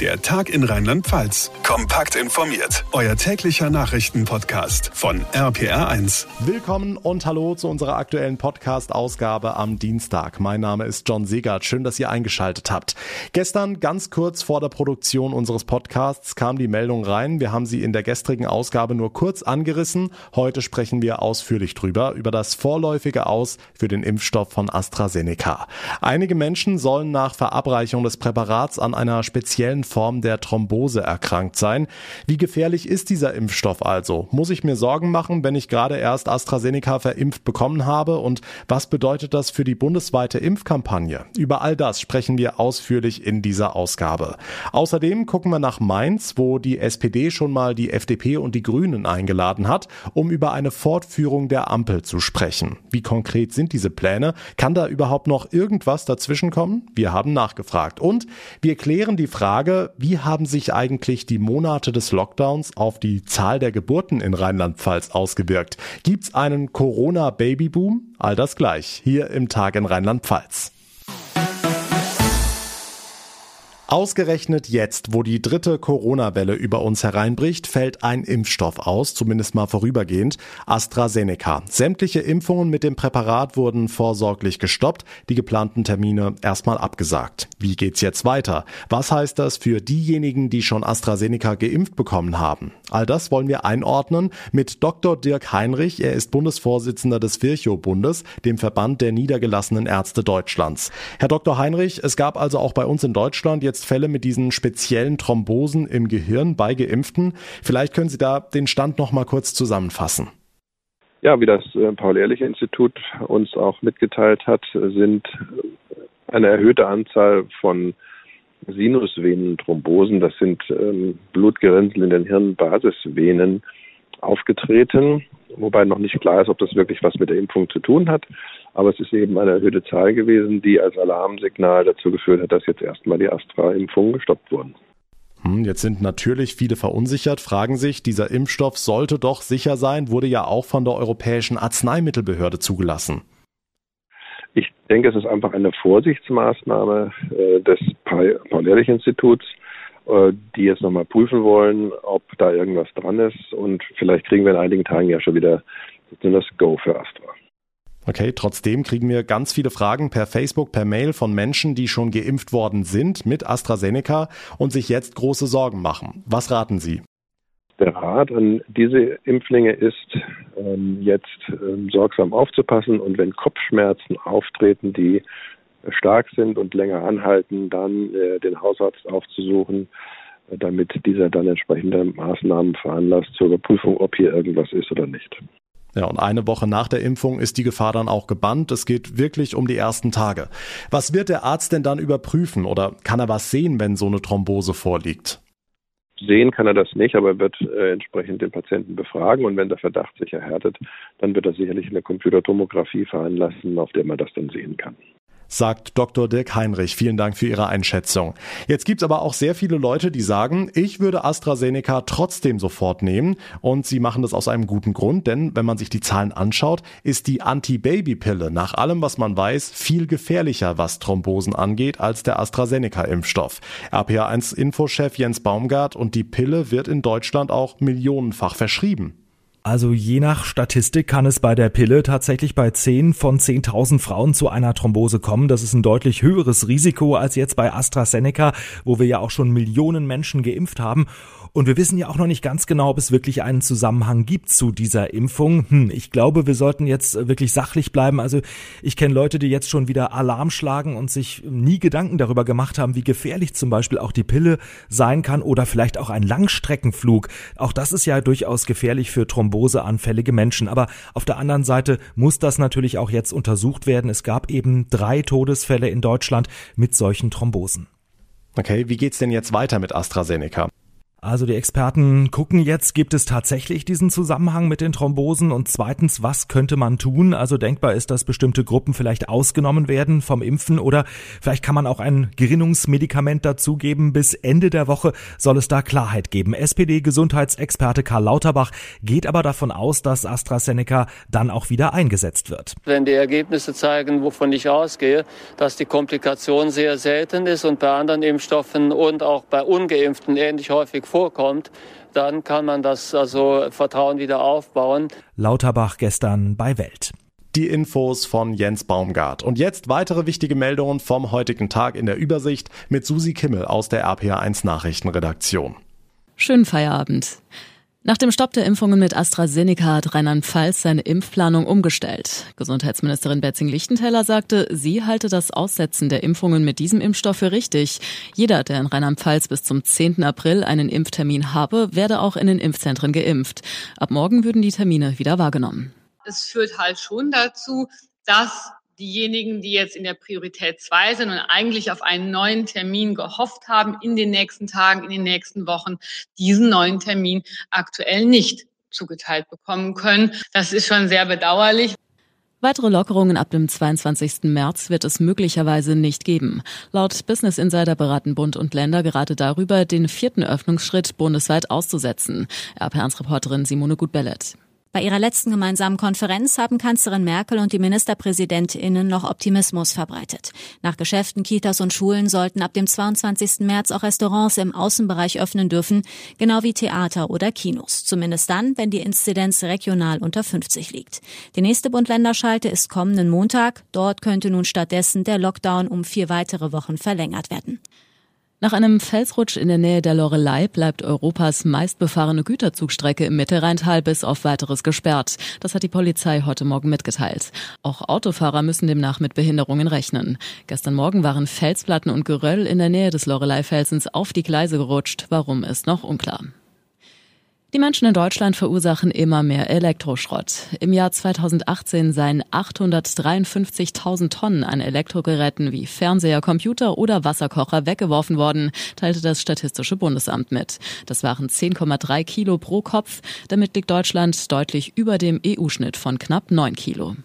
Der Tag in Rheinland-Pfalz. Kompakt informiert. Euer täglicher Nachrichtenpodcast von RPR1. Willkommen und hallo zu unserer aktuellen Podcast-Ausgabe am Dienstag. Mein Name ist John Segert. Schön, dass ihr eingeschaltet habt. Gestern, ganz kurz vor der Produktion unseres Podcasts, kam die Meldung rein. Wir haben sie in der gestrigen Ausgabe nur kurz angerissen. Heute sprechen wir ausführlich drüber, über das vorläufige Aus für den Impfstoff von AstraZeneca. Einige Menschen sollen nach Verabreichung des Präparats an einer speziellen Form der Thrombose erkrankt sein. Wie gefährlich ist dieser Impfstoff also? Muss ich mir Sorgen machen, wenn ich gerade erst AstraZeneca verimpft bekommen habe? Und was bedeutet das für die bundesweite Impfkampagne? Über all das sprechen wir ausführlich in dieser Ausgabe. Außerdem gucken wir nach Mainz, wo die SPD schon mal die FDP und die Grünen eingeladen hat, um über eine Fortführung der Ampel zu sprechen. Wie konkret sind diese Pläne? Kann da überhaupt noch irgendwas dazwischen kommen? Wir haben nachgefragt. Und wir klären die Frage, Frage, wie haben sich eigentlich die Monate des Lockdowns auf die Zahl der Geburten in Rheinland-Pfalz ausgewirkt? Gibt's einen Corona-Babyboom? All das gleich hier im Tag in Rheinland-Pfalz. Ausgerechnet jetzt, wo die dritte Corona-Welle über uns hereinbricht, fällt ein Impfstoff aus, zumindest mal vorübergehend, AstraZeneca. Sämtliche Impfungen mit dem Präparat wurden vorsorglich gestoppt, die geplanten Termine erstmal abgesagt. Wie geht's jetzt weiter? Was heißt das für diejenigen, die schon AstraZeneca geimpft bekommen haben? All das wollen wir einordnen mit Dr. Dirk Heinrich. Er ist Bundesvorsitzender des Virchow-Bundes, dem Verband der niedergelassenen Ärzte Deutschlands. Herr Dr. Heinrich, es gab also auch bei uns in Deutschland jetzt Fälle mit diesen speziellen Thrombosen im Gehirn bei Geimpften. Vielleicht können Sie da den Stand noch mal kurz zusammenfassen. Ja, wie das äh, Paul-Ehrlich-Institut uns auch mitgeteilt hat, sind eine erhöhte Anzahl von Sinusvenenthrombosen, das sind ähm, Blutgerinnsel in den Hirnbasisvenen, aufgetreten, wobei noch nicht klar ist, ob das wirklich was mit der Impfung zu tun hat. Aber es ist eben eine erhöhte Zahl gewesen, die als Alarmsignal dazu geführt hat, dass jetzt erstmal die Astra-Impfungen gestoppt wurden. Hm, jetzt sind natürlich viele verunsichert, fragen sich, dieser Impfstoff sollte doch sicher sein, wurde ja auch von der Europäischen Arzneimittelbehörde zugelassen. Ich denke, es ist einfach eine Vorsichtsmaßnahme äh, des Paul-Ehrlich-Instituts, die jetzt nochmal prüfen wollen, ob da irgendwas dran ist. Und vielleicht kriegen wir in einigen Tagen ja schon wieder das Go für Astra. Okay, trotzdem kriegen wir ganz viele Fragen per Facebook, per Mail von Menschen, die schon geimpft worden sind mit AstraZeneca und sich jetzt große Sorgen machen. Was raten Sie? Der Rat an diese Impflinge ist, ähm, jetzt ähm, sorgsam aufzupassen und wenn Kopfschmerzen auftreten, die stark sind und länger anhalten, dann äh, den Hausarzt aufzusuchen, äh, damit dieser dann entsprechende Maßnahmen veranlasst zur Überprüfung, ob hier irgendwas ist oder nicht. Ja, und eine Woche nach der Impfung ist die Gefahr dann auch gebannt. Es geht wirklich um die ersten Tage. Was wird der Arzt denn dann überprüfen oder kann er was sehen, wenn so eine Thrombose vorliegt? Sehen kann er das nicht, aber er wird äh, entsprechend den Patienten befragen und wenn der Verdacht sich erhärtet, dann wird er sicherlich eine Computertomographie veranlassen, auf der man das dann sehen kann sagt Dr. Dirk Heinrich. Vielen Dank für Ihre Einschätzung. Jetzt gibt's aber auch sehr viele Leute, die sagen, ich würde AstraZeneca trotzdem sofort nehmen und sie machen das aus einem guten Grund, denn wenn man sich die Zahlen anschaut, ist die Anti-Baby-Pille nach allem, was man weiß, viel gefährlicher, was Thrombosen angeht, als der AstraZeneca-Impfstoff. RPA1-Infochef Jens Baumgart und die Pille wird in Deutschland auch millionenfach verschrieben. Also je nach Statistik kann es bei der Pille tatsächlich bei 10 von 10.000 Frauen zu einer Thrombose kommen. Das ist ein deutlich höheres Risiko als jetzt bei AstraZeneca, wo wir ja auch schon Millionen Menschen geimpft haben. Und wir wissen ja auch noch nicht ganz genau, ob es wirklich einen Zusammenhang gibt zu dieser Impfung. Hm, ich glaube, wir sollten jetzt wirklich sachlich bleiben. Also ich kenne Leute, die jetzt schon wieder Alarm schlagen und sich nie Gedanken darüber gemacht haben, wie gefährlich zum Beispiel auch die Pille sein kann oder vielleicht auch ein Langstreckenflug. Auch das ist ja durchaus gefährlich für thromboseanfällige Menschen. Aber auf der anderen Seite muss das natürlich auch jetzt untersucht werden. Es gab eben drei Todesfälle in Deutschland mit solchen Thrombosen. Okay, wie geht's denn jetzt weiter mit AstraZeneca? Also die Experten gucken jetzt, gibt es tatsächlich diesen Zusammenhang mit den Thrombosen und zweitens, was könnte man tun? Also denkbar ist, dass bestimmte Gruppen vielleicht ausgenommen werden vom Impfen oder vielleicht kann man auch ein Gerinnungsmedikament dazugeben. Bis Ende der Woche soll es da Klarheit geben. SPD-Gesundheitsexperte Karl Lauterbach geht aber davon aus, dass AstraZeneca dann auch wieder eingesetzt wird. Wenn die Ergebnisse zeigen, wovon ich ausgehe, dass die Komplikation sehr selten ist und bei anderen Impfstoffen und auch bei ungeimpften ähnlich häufig vorkommt, dann kann man das also Vertrauen wieder aufbauen. Lauterbach gestern bei Welt. Die Infos von Jens Baumgart. Und jetzt weitere wichtige Meldungen vom heutigen Tag in der Übersicht mit Susi Kimmel aus der RPA1 Nachrichtenredaktion. Schönen Feierabend. Nach dem Stopp der Impfungen mit AstraZeneca hat Rheinland-Pfalz seine Impfplanung umgestellt. Gesundheitsministerin Betzing-Lichtenteller sagte, sie halte das Aussetzen der Impfungen mit diesem Impfstoff für richtig. Jeder, der in Rheinland-Pfalz bis zum 10. April einen Impftermin habe, werde auch in den Impfzentren geimpft. Ab morgen würden die Termine wieder wahrgenommen. Es führt halt schon dazu, dass diejenigen, die jetzt in der Priorität 2 sind und eigentlich auf einen neuen Termin gehofft haben in den nächsten Tagen, in den nächsten Wochen, diesen neuen Termin aktuell nicht zugeteilt bekommen können. Das ist schon sehr bedauerlich. Weitere Lockerungen ab dem 22. März wird es möglicherweise nicht geben. Laut Business Insider beraten Bund und Länder gerade darüber, den vierten Öffnungsschritt bundesweit auszusetzen. RP1-Reporterin Simone Gutbellet. Bei ihrer letzten gemeinsamen Konferenz haben Kanzlerin Merkel und die Ministerpräsidentinnen noch Optimismus verbreitet. Nach Geschäften, Kitas und Schulen sollten ab dem 22. März auch Restaurants im Außenbereich öffnen dürfen, genau wie Theater oder Kinos. Zumindest dann, wenn die Inzidenz regional unter 50 liegt. Die nächste Bund-Länder-Schalte ist kommenden Montag. Dort könnte nun stattdessen der Lockdown um vier weitere Wochen verlängert werden. Nach einem Felsrutsch in der Nähe der Lorelei bleibt Europas meistbefahrene Güterzugstrecke im Mittelrheintal bis auf weiteres gesperrt. Das hat die Polizei heute Morgen mitgeteilt. Auch Autofahrer müssen demnach mit Behinderungen rechnen. Gestern Morgen waren Felsplatten und Geröll in der Nähe des Lorelei-Felsens auf die Gleise gerutscht. Warum ist noch unklar. Die Menschen in Deutschland verursachen immer mehr Elektroschrott. Im Jahr 2018 seien 853.000 Tonnen an Elektrogeräten wie Fernseher, Computer oder Wasserkocher weggeworfen worden, teilte das Statistische Bundesamt mit. Das waren 10,3 Kilo pro Kopf. Damit liegt Deutschland deutlich über dem EU-Schnitt von knapp 9 Kilo.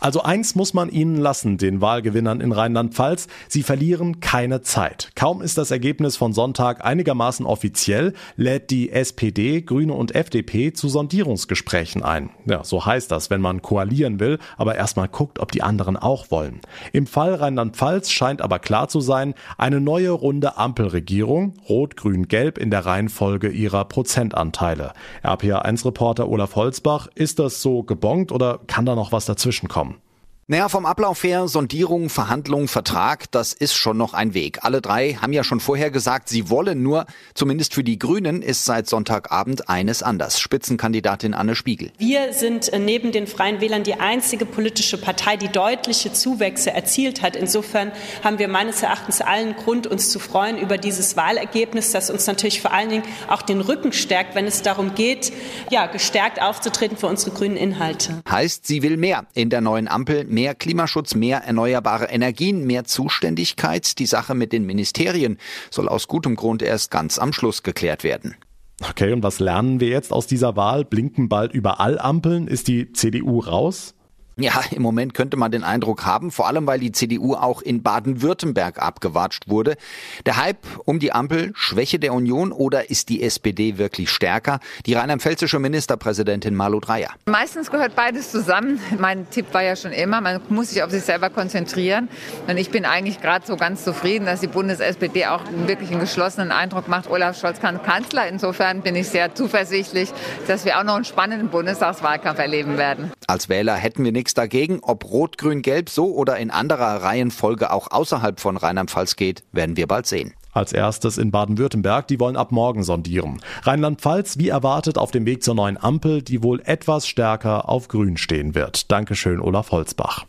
Also eins muss man ihnen lassen, den Wahlgewinnern in Rheinland-Pfalz. Sie verlieren keine Zeit. Kaum ist das Ergebnis von Sonntag einigermaßen offiziell, lädt die SPD, Grüne und FDP zu Sondierungsgesprächen ein. Ja, so heißt das, wenn man koalieren will, aber erstmal guckt, ob die anderen auch wollen. Im Fall Rheinland-Pfalz scheint aber klar zu sein, eine neue Runde Ampelregierung, Rot, Grün, Gelb in der Reihenfolge ihrer Prozentanteile. RPA1-Reporter Olaf Holzbach, ist das so gebongt oder kann da noch was dazwischen kommen? Naja, vom Ablauf her, Sondierung, Verhandlung, Vertrag, das ist schon noch ein Weg. Alle drei haben ja schon vorher gesagt, sie wollen nur, zumindest für die Grünen ist seit Sonntagabend eines anders. Spitzenkandidatin Anne Spiegel. Wir sind äh, neben den Freien Wählern die einzige politische Partei, die deutliche Zuwächse erzielt hat. Insofern haben wir meines Erachtens allen Grund, uns zu freuen über dieses Wahlergebnis, das uns natürlich vor allen Dingen auch den Rücken stärkt, wenn es darum geht, ja, gestärkt aufzutreten für unsere grünen Inhalte. Heißt, sie will mehr in der neuen Ampel, mehr Klimaschutz, mehr erneuerbare Energien, mehr Zuständigkeit. Die Sache mit den Ministerien soll aus gutem Grund erst ganz am Schluss geklärt werden. Okay, und was lernen wir jetzt aus dieser Wahl? Blinken bald überall Ampeln? Ist die CDU raus? Ja, im Moment könnte man den Eindruck haben, vor allem weil die CDU auch in Baden-Württemberg abgewatscht wurde. Der Hype um die Ampel, Schwäche der Union oder ist die SPD wirklich stärker? Die rheinland-pfälzische Ministerpräsidentin Malu Dreyer. Meistens gehört beides zusammen. Mein Tipp war ja schon immer, man muss sich auf sich selber konzentrieren. Und ich bin eigentlich gerade so ganz zufrieden, dass die Bundes-SPD auch wirklich einen geschlossenen Eindruck macht. Olaf Scholz kann Kanzler. Insofern bin ich sehr zuversichtlich, dass wir auch noch einen spannenden Bundestagswahlkampf erleben werden. Als Wähler hätten wir nichts dagegen. Ob Rot, Grün, Gelb so oder in anderer Reihenfolge auch außerhalb von Rheinland-Pfalz geht, werden wir bald sehen. Als erstes in Baden-Württemberg, die wollen ab morgen sondieren. Rheinland-Pfalz, wie erwartet, auf dem Weg zur neuen Ampel, die wohl etwas stärker auf Grün stehen wird. Dankeschön, Olaf Holzbach.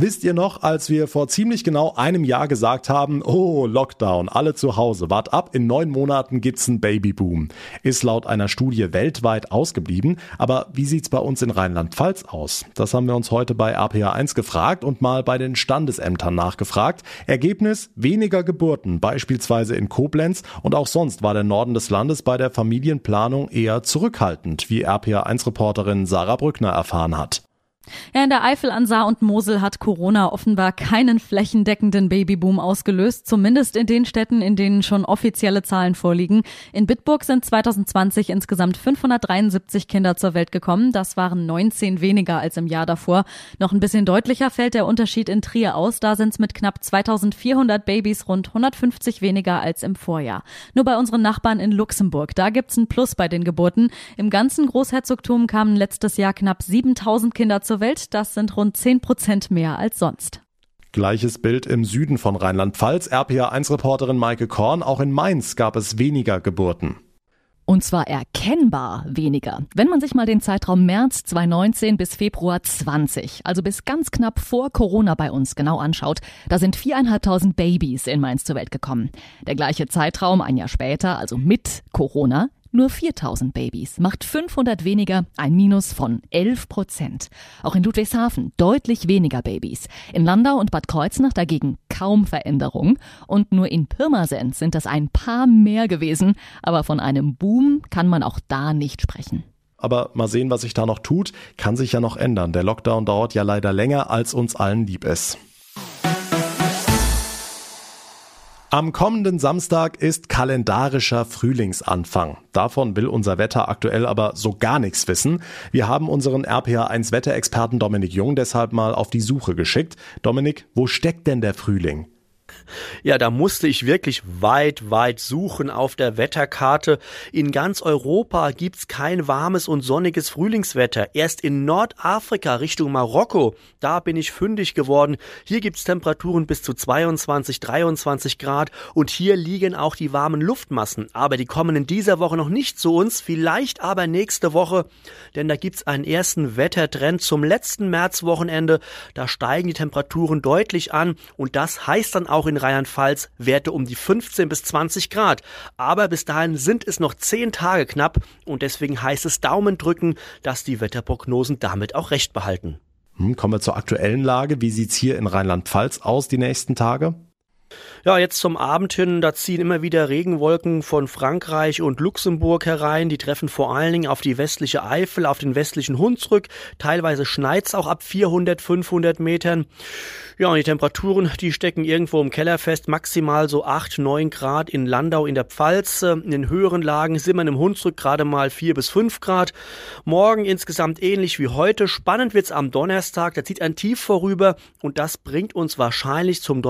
Wisst ihr noch, als wir vor ziemlich genau einem Jahr gesagt haben, oh, Lockdown, alle zu Hause, wart ab, in neun Monaten gibt's einen Babyboom. Ist laut einer Studie weltweit ausgeblieben. Aber wie sieht's bei uns in Rheinland-Pfalz aus? Das haben wir uns heute bei APA1 gefragt und mal bei den Standesämtern nachgefragt. Ergebnis, weniger Geburten, beispielsweise in Koblenz und auch sonst war der Norden des Landes bei der Familienplanung eher zurückhaltend, wie RPA1-Reporterin Sarah Brückner erfahren hat. Ja, in der Eifel an Saar und Mosel hat Corona offenbar keinen flächendeckenden Babyboom ausgelöst, zumindest in den Städten, in denen schon offizielle Zahlen vorliegen. In Bitburg sind 2020 insgesamt 573 Kinder zur Welt gekommen. Das waren 19 weniger als im Jahr davor. Noch ein bisschen deutlicher fällt der Unterschied in Trier aus. Da sind es mit knapp 2400 Babys rund 150 weniger als im Vorjahr. Nur bei unseren Nachbarn in Luxemburg, da gibt's ein Plus bei den Geburten. Im ganzen Großherzogtum kamen letztes Jahr knapp 7000 Kinder zur Welt. Das sind rund 10 Prozent mehr als sonst. Gleiches Bild im Süden von Rheinland-Pfalz. RPA1-Reporterin Maike Korn. Auch in Mainz gab es weniger Geburten. Und zwar erkennbar weniger. Wenn man sich mal den Zeitraum März 2019 bis Februar 20, also bis ganz knapp vor Corona bei uns genau anschaut, da sind viereinhalbtausend Babys in Mainz zur Welt gekommen. Der gleiche Zeitraum ein Jahr später, also mit Corona, nur 4000 Babys, macht 500 weniger, ein Minus von 11 Prozent. Auch in Ludwigshafen deutlich weniger Babys. In Landau und Bad Kreuznach dagegen kaum Veränderung. Und nur in Pirmasens sind das ein paar mehr gewesen. Aber von einem Boom kann man auch da nicht sprechen. Aber mal sehen, was sich da noch tut. Kann sich ja noch ändern. Der Lockdown dauert ja leider länger, als uns allen lieb ist. Am kommenden Samstag ist kalendarischer Frühlingsanfang. Davon will unser Wetter aktuell aber so gar nichts wissen. Wir haben unseren RPA1 Wetterexperten Dominik Jung deshalb mal auf die Suche geschickt. Dominik, wo steckt denn der Frühling? Ja, da musste ich wirklich weit, weit suchen auf der Wetterkarte. In ganz Europa gibt's kein warmes und sonniges Frühlingswetter. Erst in Nordafrika Richtung Marokko, da bin ich fündig geworden. Hier gibt's Temperaturen bis zu 22, 23 Grad und hier liegen auch die warmen Luftmassen. Aber die kommen in dieser Woche noch nicht zu uns, vielleicht aber nächste Woche, denn da gibt's einen ersten Wettertrend zum letzten Märzwochenende. Da steigen die Temperaturen deutlich an und das heißt dann auch in Rheinland-Pfalz Werte um die 15 bis 20 Grad. Aber bis dahin sind es noch 10 Tage knapp und deswegen heißt es Daumen drücken, dass die Wetterprognosen damit auch recht behalten. Hm, kommen wir zur aktuellen Lage. Wie sieht's hier in Rheinland-Pfalz aus die nächsten Tage? Ja, jetzt zum Abend hin, da ziehen immer wieder Regenwolken von Frankreich und Luxemburg herein. Die treffen vor allen Dingen auf die westliche Eifel, auf den westlichen Hunsrück. Teilweise schneit's auch ab 400, 500 Metern. Ja, und die Temperaturen, die stecken irgendwo im Keller fest, maximal so 8, 9 Grad in Landau in der Pfalz. In den höheren Lagen sind wir im Hunsrück gerade mal 4 bis 5 Grad. Morgen insgesamt ähnlich wie heute. Spannend wird's am Donnerstag, da zieht ein Tief vorüber und das bringt uns wahrscheinlich zum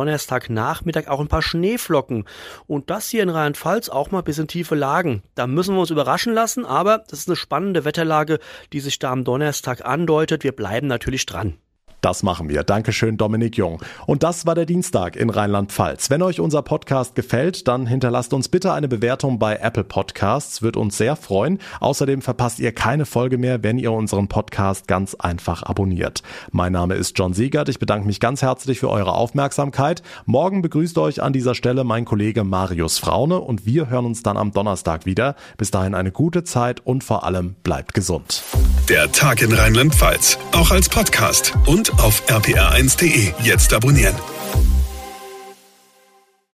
Donnerstagnachmittag auch ein paar Schneeflocken. Und das hier in Rheinland-Pfalz auch mal bis in tiefe Lagen. Da müssen wir uns überraschen lassen, aber das ist eine spannende Wetterlage, die sich da am Donnerstag andeutet. Wir bleiben natürlich dran. Das machen wir. Dankeschön, Dominik Jung. Und das war der Dienstag in Rheinland-Pfalz. Wenn euch unser Podcast gefällt, dann hinterlasst uns bitte eine Bewertung bei Apple Podcasts. Wird uns sehr freuen. Außerdem verpasst ihr keine Folge mehr, wenn ihr unseren Podcast ganz einfach abonniert. Mein Name ist John Siegert. Ich bedanke mich ganz herzlich für eure Aufmerksamkeit. Morgen begrüßt euch an dieser Stelle mein Kollege Marius Fraune und wir hören uns dann am Donnerstag wieder. Bis dahin eine gute Zeit und vor allem bleibt gesund. Der Tag in Rheinland-Pfalz, auch als Podcast und auf rpr1.de. Jetzt abonnieren.